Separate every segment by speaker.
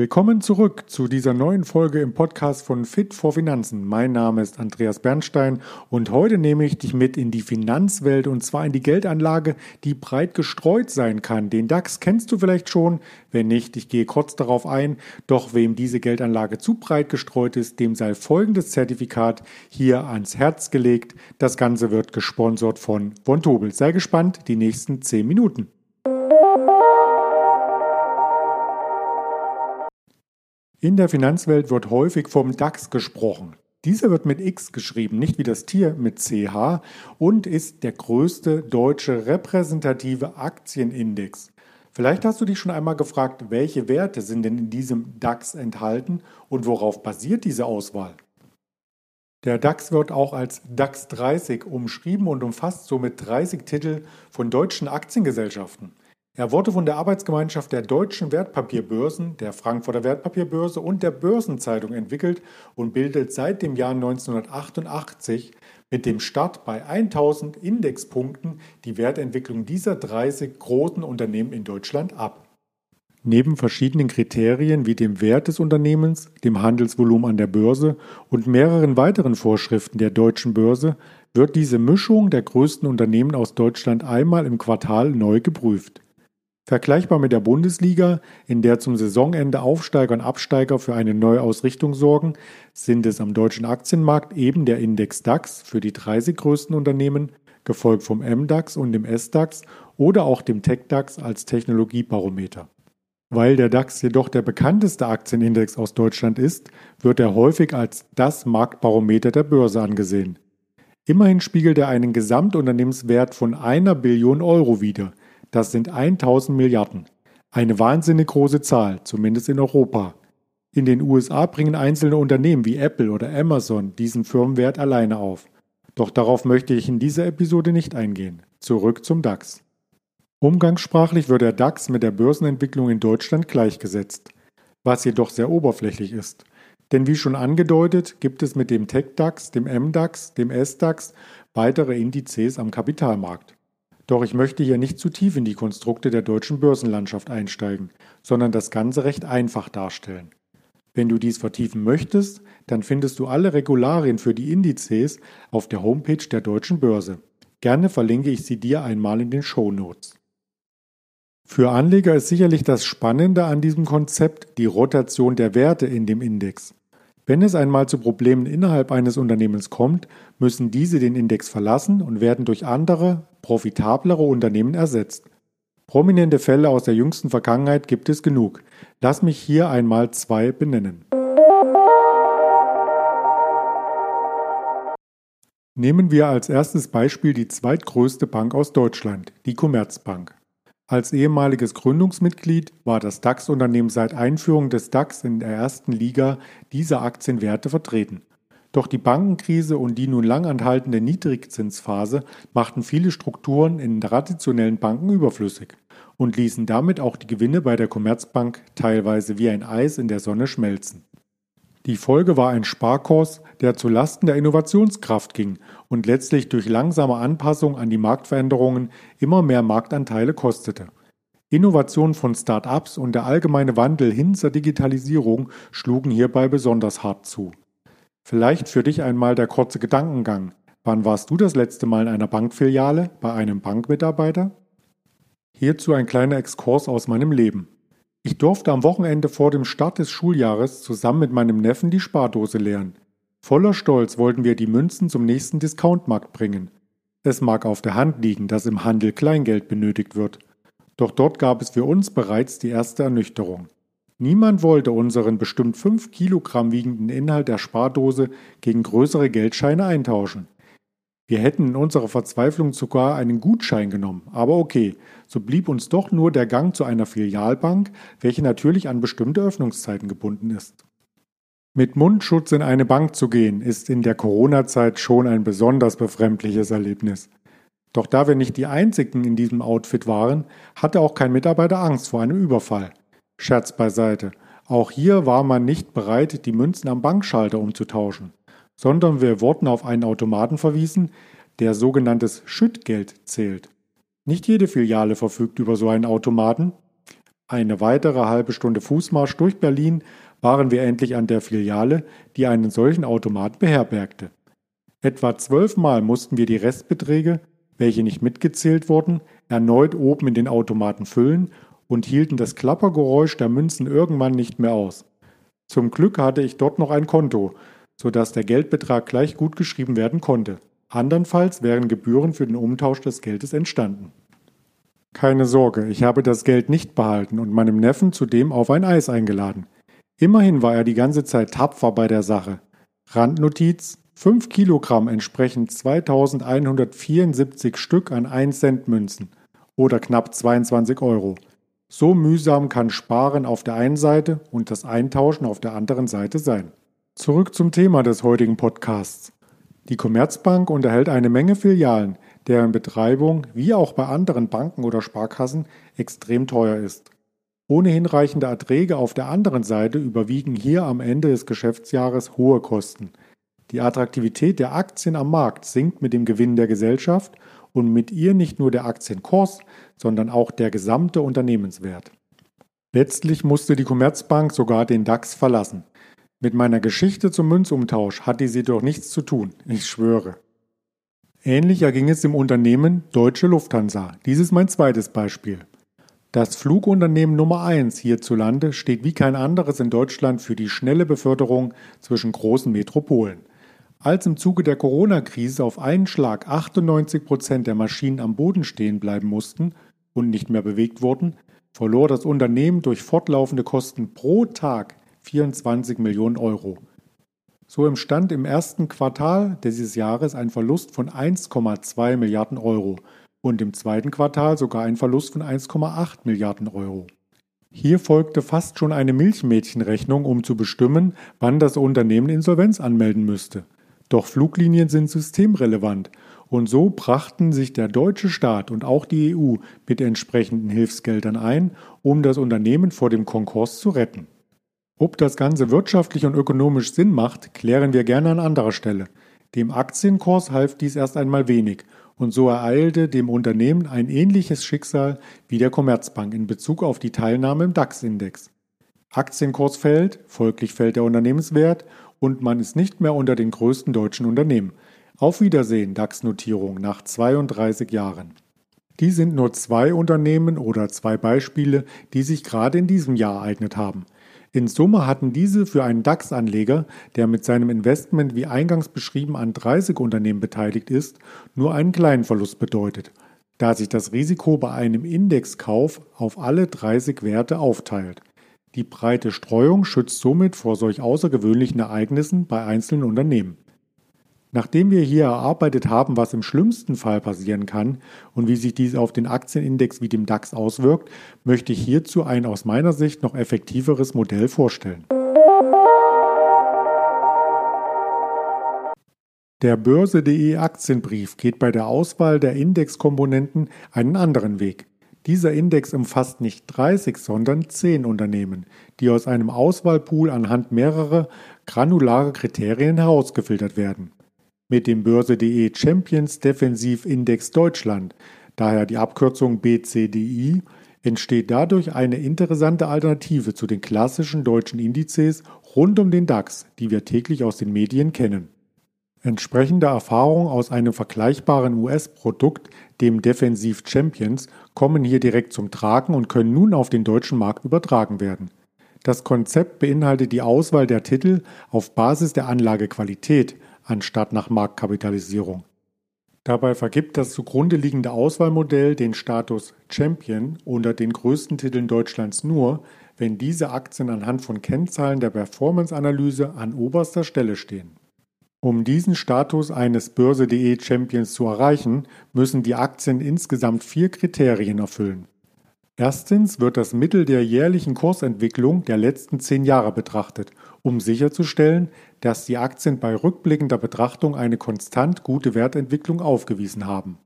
Speaker 1: Willkommen zurück zu dieser neuen Folge im Podcast von Fit for Finanzen. Mein Name ist Andreas Bernstein und heute nehme ich dich mit in die Finanzwelt und zwar in die Geldanlage, die breit gestreut sein kann. Den DAX kennst du vielleicht schon, wenn nicht, ich gehe kurz darauf ein. Doch wem diese Geldanlage zu breit gestreut ist, dem sei folgendes Zertifikat hier ans Herz gelegt. Das Ganze wird gesponsert von Von Tobel. Sei gespannt, die nächsten 10 Minuten. In der Finanzwelt wird häufig vom DAX gesprochen. Dieser wird mit X geschrieben, nicht wie das Tier mit CH und ist der größte deutsche repräsentative Aktienindex. Vielleicht hast du dich schon einmal gefragt, welche Werte sind denn in diesem DAX enthalten und worauf basiert diese Auswahl? Der DAX wird auch als DAX 30 umschrieben und umfasst somit 30 Titel von deutschen Aktiengesellschaften. Er wurde von der Arbeitsgemeinschaft der deutschen Wertpapierbörsen, der Frankfurter Wertpapierbörse und der Börsenzeitung entwickelt und bildet seit dem Jahr 1988 mit dem Start bei 1000 Indexpunkten die Wertentwicklung dieser 30 großen Unternehmen in Deutschland ab. Neben verschiedenen Kriterien wie dem Wert des Unternehmens, dem Handelsvolumen an der Börse und mehreren weiteren Vorschriften der deutschen Börse wird diese Mischung der größten Unternehmen aus Deutschland einmal im Quartal neu geprüft. Vergleichbar mit der Bundesliga, in der zum Saisonende Aufsteiger und Absteiger für eine Neuausrichtung sorgen, sind es am deutschen Aktienmarkt eben der Index DAX für die 30 größten Unternehmen, gefolgt vom MDAX und dem SDAX oder auch dem TechDAX als Technologiebarometer. Weil der DAX jedoch der bekannteste Aktienindex aus Deutschland ist, wird er häufig als das Marktbarometer der Börse angesehen. Immerhin spiegelt er einen Gesamtunternehmenswert von einer Billion Euro wider, das sind 1000 Milliarden. Eine wahnsinnig große Zahl, zumindest in Europa. In den USA bringen einzelne Unternehmen wie Apple oder Amazon diesen Firmenwert alleine auf. Doch darauf möchte ich in dieser Episode nicht eingehen. Zurück zum DAX. Umgangssprachlich wird der DAX mit der Börsenentwicklung in Deutschland gleichgesetzt, was jedoch sehr oberflächlich ist. Denn wie schon angedeutet, gibt es mit dem TechDAX, dem MDAX, dem SDAX weitere Indizes am Kapitalmarkt. Doch ich möchte hier nicht zu tief in die Konstrukte der deutschen Börsenlandschaft einsteigen, sondern das Ganze recht einfach darstellen. Wenn du dies vertiefen möchtest, dann findest du alle Regularien für die Indizes auf der Homepage der deutschen Börse. Gerne verlinke ich sie dir einmal in den Show Notes. Für Anleger ist sicherlich das Spannende an diesem Konzept die Rotation der Werte in dem Index. Wenn es einmal zu Problemen innerhalb eines Unternehmens kommt, müssen diese den Index verlassen und werden durch andere, profitablere Unternehmen ersetzt. Prominente Fälle aus der jüngsten Vergangenheit gibt es genug. Lass mich hier einmal zwei benennen. Nehmen wir als erstes Beispiel die zweitgrößte Bank aus Deutschland, die Commerzbank. Als ehemaliges Gründungsmitglied war das DAX-Unternehmen seit Einführung des DAX in der ersten Liga dieser Aktienwerte vertreten. Doch die Bankenkrise und die nun lang anhaltende Niedrigzinsphase machten viele Strukturen in traditionellen Banken überflüssig und ließen damit auch die Gewinne bei der Commerzbank teilweise wie ein Eis in der Sonne schmelzen. Die Folge war ein Sparkurs, der zu Lasten der Innovationskraft ging und letztlich durch langsame Anpassung an die Marktveränderungen immer mehr Marktanteile kostete. Innovationen von Start-ups und der allgemeine Wandel hin zur Digitalisierung schlugen hierbei besonders hart zu. Vielleicht für dich einmal der kurze Gedankengang. Wann warst du das letzte Mal in einer Bankfiliale bei einem Bankmitarbeiter? Hierzu ein kleiner Exkurs aus meinem Leben. Ich durfte am Wochenende vor dem Start des Schuljahres zusammen mit meinem Neffen die Spardose leeren. Voller Stolz wollten wir die Münzen zum nächsten Discountmarkt bringen. Es mag auf der Hand liegen, dass im Handel Kleingeld benötigt wird. Doch dort gab es für uns bereits die erste Ernüchterung. Niemand wollte unseren bestimmt 5 Kilogramm wiegenden Inhalt der Spardose gegen größere Geldscheine eintauschen. Wir hätten in unserer Verzweiflung sogar einen Gutschein genommen, aber okay, so blieb uns doch nur der Gang zu einer Filialbank, welche natürlich an bestimmte Öffnungszeiten gebunden ist. Mit Mundschutz in eine Bank zu gehen, ist in der Corona-Zeit schon ein besonders befremdliches Erlebnis. Doch da wir nicht die einzigen in diesem Outfit waren, hatte auch kein Mitarbeiter Angst vor einem Überfall. Scherz beiseite. Auch hier war man nicht bereit, die Münzen am Bankschalter umzutauschen sondern wir wurden auf einen Automaten verwiesen, der sogenanntes Schüttgeld zählt. Nicht jede Filiale verfügt über so einen Automaten, Eine weitere halbe Stunde Fußmarsch durch Berlin waren wir endlich an der Filiale, die einen solchen Automat beherbergte. Etwa zwölfmal mussten wir die Restbeträge, welche nicht mitgezählt wurden, erneut oben in den Automaten füllen und hielten das Klappergeräusch der Münzen irgendwann nicht mehr aus. Zum Glück hatte ich dort noch ein Konto, so dass der Geldbetrag gleich gut geschrieben werden konnte. Andernfalls wären Gebühren für den Umtausch des Geldes entstanden. Keine Sorge, ich habe das Geld nicht behalten und meinem Neffen zudem auf ein Eis eingeladen. Immerhin war er die ganze Zeit tapfer bei der Sache. Randnotiz: 5 Kilogramm entsprechen 2174 Stück an 1 Cent Münzen oder knapp 22 Euro. So mühsam kann Sparen auf der einen Seite und das Eintauschen auf der anderen Seite sein. Zurück zum Thema des heutigen Podcasts. Die Commerzbank unterhält eine Menge Filialen, deren Betreibung, wie auch bei anderen Banken oder Sparkassen, extrem teuer ist. Ohne hinreichende Erträge auf der anderen Seite überwiegen hier am Ende des Geschäftsjahres hohe Kosten. Die Attraktivität der Aktien am Markt sinkt mit dem Gewinn der Gesellschaft und mit ihr nicht nur der Aktienkurs, sondern auch der gesamte Unternehmenswert. Letztlich musste die Commerzbank sogar den DAX verlassen. Mit meiner Geschichte zum Münzumtausch hatte sie doch nichts zu tun, ich schwöre. Ähnlich erging es dem Unternehmen Deutsche Lufthansa. Dies ist mein zweites Beispiel. Das Flugunternehmen Nummer 1 hierzulande steht wie kein anderes in Deutschland für die schnelle Beförderung zwischen großen Metropolen. Als im Zuge der Corona-Krise auf einen Schlag 98 Prozent der Maschinen am Boden stehen bleiben mussten und nicht mehr bewegt wurden, verlor das Unternehmen durch fortlaufende Kosten pro Tag 24 Millionen Euro. So entstand im ersten Quartal dieses Jahres ein Verlust von 1,2 Milliarden Euro und im zweiten Quartal sogar ein Verlust von 1,8 Milliarden Euro. Hier folgte fast schon eine Milchmädchenrechnung, um zu bestimmen, wann das Unternehmen Insolvenz anmelden müsste. Doch Fluglinien sind systemrelevant und so brachten sich der deutsche Staat und auch die EU mit entsprechenden Hilfsgeldern ein, um das Unternehmen vor dem Konkurs zu retten. Ob das Ganze wirtschaftlich und ökonomisch Sinn macht, klären wir gerne an anderer Stelle. Dem Aktienkurs half dies erst einmal wenig und so ereilte dem Unternehmen ein ähnliches Schicksal wie der Commerzbank in Bezug auf die Teilnahme im DAX-Index. Aktienkurs fällt, folglich fällt der Unternehmenswert und man ist nicht mehr unter den größten deutschen Unternehmen. Auf Wiedersehen DAX-Notierung nach 32 Jahren. Die sind nur zwei Unternehmen oder zwei Beispiele, die sich gerade in diesem Jahr ereignet haben. In Summe hatten diese für einen DAX-Anleger, der mit seinem Investment wie eingangs beschrieben an 30 Unternehmen beteiligt ist, nur einen kleinen Verlust bedeutet, da sich das Risiko bei einem Indexkauf auf alle 30 Werte aufteilt. Die breite Streuung schützt somit vor solch außergewöhnlichen Ereignissen bei einzelnen Unternehmen. Nachdem wir hier erarbeitet haben, was im schlimmsten Fall passieren kann und wie sich dies auf den Aktienindex wie dem DAX auswirkt, möchte ich hierzu ein aus meiner Sicht noch effektiveres Modell vorstellen. Der Börse.de Aktienbrief geht bei der Auswahl der Indexkomponenten einen anderen Weg. Dieser Index umfasst nicht 30, sondern 10 Unternehmen, die aus einem Auswahlpool anhand mehrerer granulare Kriterien herausgefiltert werden mit dem Börse.de Champions Defensiv Index Deutschland, daher die Abkürzung BCDI, entsteht dadurch eine interessante Alternative zu den klassischen deutschen Indizes rund um den DAX, die wir täglich aus den Medien kennen. Entsprechende Erfahrungen aus einem vergleichbaren US-Produkt, dem Defensiv Champions, kommen hier direkt zum Tragen und können nun auf den deutschen Markt übertragen werden. Das Konzept beinhaltet die Auswahl der Titel auf Basis der Anlagequalität, anstatt nach Marktkapitalisierung. Dabei vergibt das zugrunde liegende Auswahlmodell den Status Champion unter den größten Titeln Deutschlands nur, wenn diese Aktien anhand von Kennzahlen der Performance-Analyse an oberster Stelle stehen. Um diesen Status eines Börse.de Champions zu erreichen, müssen die Aktien insgesamt vier Kriterien erfüllen. Erstens wird das Mittel der jährlichen Kursentwicklung der letzten zehn Jahre betrachtet, um sicherzustellen, dass die Aktien bei rückblickender Betrachtung eine konstant gute Wertentwicklung aufgewiesen haben.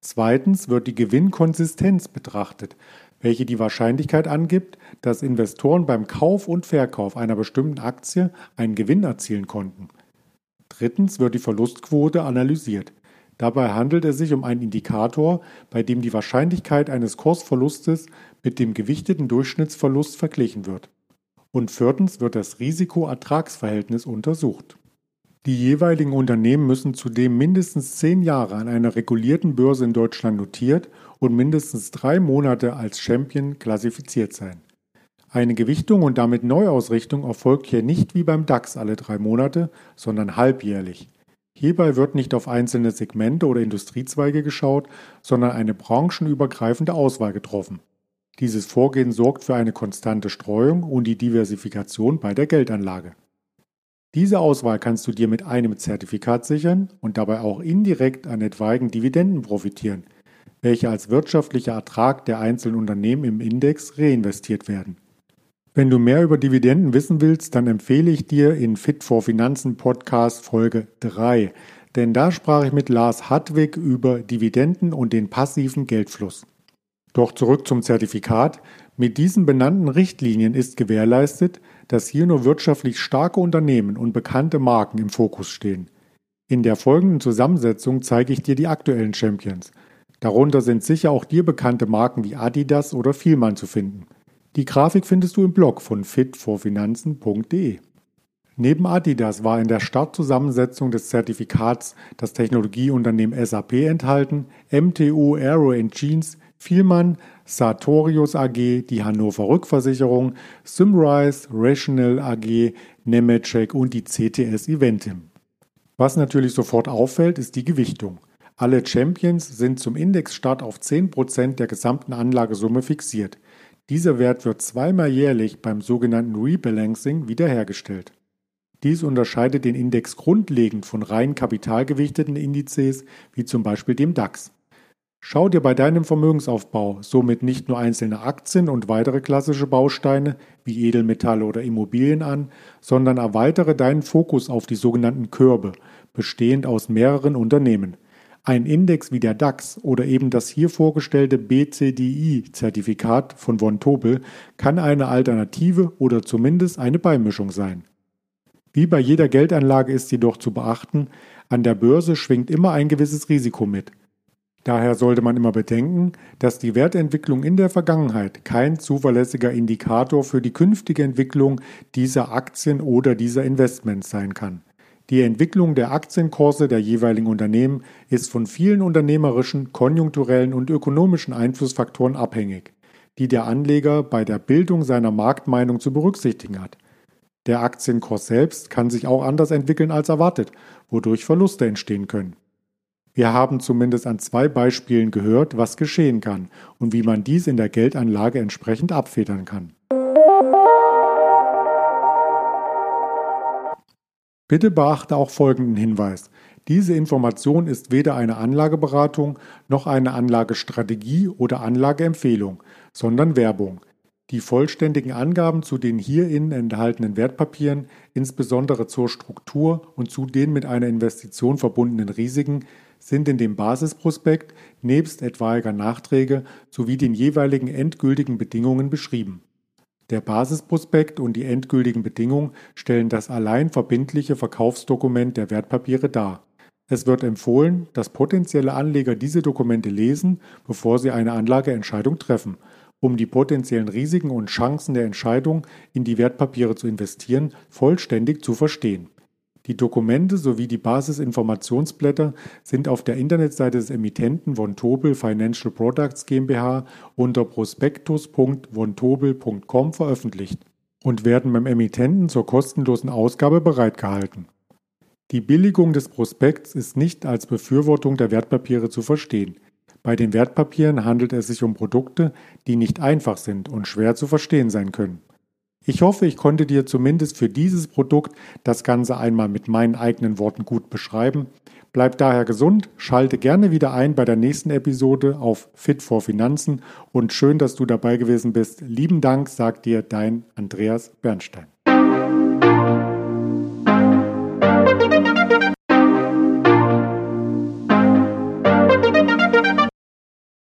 Speaker 1: Zweitens wird die Gewinnkonsistenz betrachtet, welche die Wahrscheinlichkeit angibt, dass Investoren beim Kauf und Verkauf einer bestimmten Aktie einen Gewinn erzielen konnten. Drittens wird die Verlustquote analysiert. Dabei handelt es sich um einen Indikator, bei dem die Wahrscheinlichkeit eines Kursverlustes mit dem gewichteten Durchschnittsverlust verglichen wird. Und viertens wird das Risiko-Ertragsverhältnis untersucht. Die jeweiligen Unternehmen müssen zudem mindestens zehn Jahre an einer regulierten Börse in Deutschland notiert und mindestens drei Monate als Champion klassifiziert sein. Eine Gewichtung und damit Neuausrichtung erfolgt hier nicht wie beim DAX alle drei Monate, sondern halbjährlich. Hierbei wird nicht auf einzelne Segmente oder Industriezweige geschaut, sondern eine branchenübergreifende Auswahl getroffen. Dieses Vorgehen sorgt für eine konstante Streuung und die Diversifikation bei der Geldanlage. Diese Auswahl kannst du dir mit einem Zertifikat sichern und dabei auch indirekt an etwaigen Dividenden profitieren, welche als wirtschaftlicher Ertrag der einzelnen Unternehmen im Index reinvestiert werden. Wenn du mehr über Dividenden wissen willst, dann empfehle ich dir in Fit for Finanzen Podcast Folge 3, denn da sprach ich mit Lars Hartwig über Dividenden und den passiven Geldfluss. Doch zurück zum Zertifikat. Mit diesen benannten Richtlinien ist gewährleistet, dass hier nur wirtschaftlich starke Unternehmen und bekannte Marken im Fokus stehen. In der folgenden Zusammensetzung zeige ich dir die aktuellen Champions. Darunter sind sicher auch dir bekannte Marken wie Adidas oder Vielmann zu finden. Die Grafik findest du im Blog von fitforfinanzen.de. Neben Adidas war in der Startzusammensetzung des Zertifikats das Technologieunternehmen SAP enthalten, MTU Aero Jeans, Vielmann, Sartorius AG, die Hannover Rückversicherung, Symrise, Rational AG, Nemetschek und die CTS Eventim. Was natürlich sofort auffällt, ist die Gewichtung. Alle Champions sind zum Indexstart auf 10% der gesamten Anlagesumme fixiert. Dieser Wert wird zweimal jährlich beim sogenannten Rebalancing wiederhergestellt. Dies unterscheidet den Index grundlegend von rein kapitalgewichteten Indizes wie zum Beispiel dem DAX. Schau dir bei deinem Vermögensaufbau somit nicht nur einzelne Aktien und weitere klassische Bausteine wie Edelmetalle oder Immobilien an, sondern erweitere deinen Fokus auf die sogenannten Körbe, bestehend aus mehreren Unternehmen. Ein Index wie der DAX oder eben das hier vorgestellte BCDI-Zertifikat von von Tobel kann eine Alternative oder zumindest eine Beimischung sein. Wie bei jeder Geldanlage ist jedoch zu beachten, an der Börse schwingt immer ein gewisses Risiko mit. Daher sollte man immer bedenken, dass die Wertentwicklung in der Vergangenheit kein zuverlässiger Indikator für die künftige Entwicklung dieser Aktien oder dieser Investments sein kann. Die Entwicklung der Aktienkurse der jeweiligen Unternehmen ist von vielen unternehmerischen, konjunkturellen und ökonomischen Einflussfaktoren abhängig, die der Anleger bei der Bildung seiner Marktmeinung zu berücksichtigen hat. Der Aktienkurs selbst kann sich auch anders entwickeln als erwartet, wodurch Verluste entstehen können. Wir haben zumindest an zwei Beispielen gehört, was geschehen kann und wie man dies in der Geldanlage entsprechend abfedern kann. Bitte beachte auch folgenden Hinweis. Diese Information ist weder eine Anlageberatung noch eine Anlagestrategie oder Anlageempfehlung, sondern Werbung. Die vollständigen Angaben zu den hierin enthaltenen Wertpapieren, insbesondere zur Struktur und zu den mit einer Investition verbundenen Risiken, sind in dem Basisprospekt nebst etwaiger Nachträge sowie den jeweiligen endgültigen Bedingungen beschrieben. Der Basisprospekt und die endgültigen Bedingungen stellen das allein verbindliche Verkaufsdokument der Wertpapiere dar. Es wird empfohlen, dass potenzielle Anleger diese Dokumente lesen, bevor sie eine Anlageentscheidung treffen, um die potenziellen Risiken und Chancen der Entscheidung, in die Wertpapiere zu investieren, vollständig zu verstehen. Die Dokumente sowie die Basisinformationsblätter sind auf der Internetseite des Emittenten von Tobel Financial Products GmbH unter prospektus.vontobel.com veröffentlicht und werden beim Emittenten zur kostenlosen Ausgabe bereitgehalten. Die Billigung des Prospekts ist nicht als Befürwortung der Wertpapiere zu verstehen. Bei den Wertpapieren handelt es sich um Produkte, die nicht einfach sind und schwer zu verstehen sein können. Ich hoffe, ich konnte dir zumindest für dieses Produkt das Ganze einmal mit meinen eigenen Worten gut beschreiben. Bleib daher gesund, schalte gerne wieder ein bei der nächsten Episode auf Fit for Finanzen und schön, dass du dabei gewesen bist. Lieben Dank, sagt dir dein Andreas Bernstein.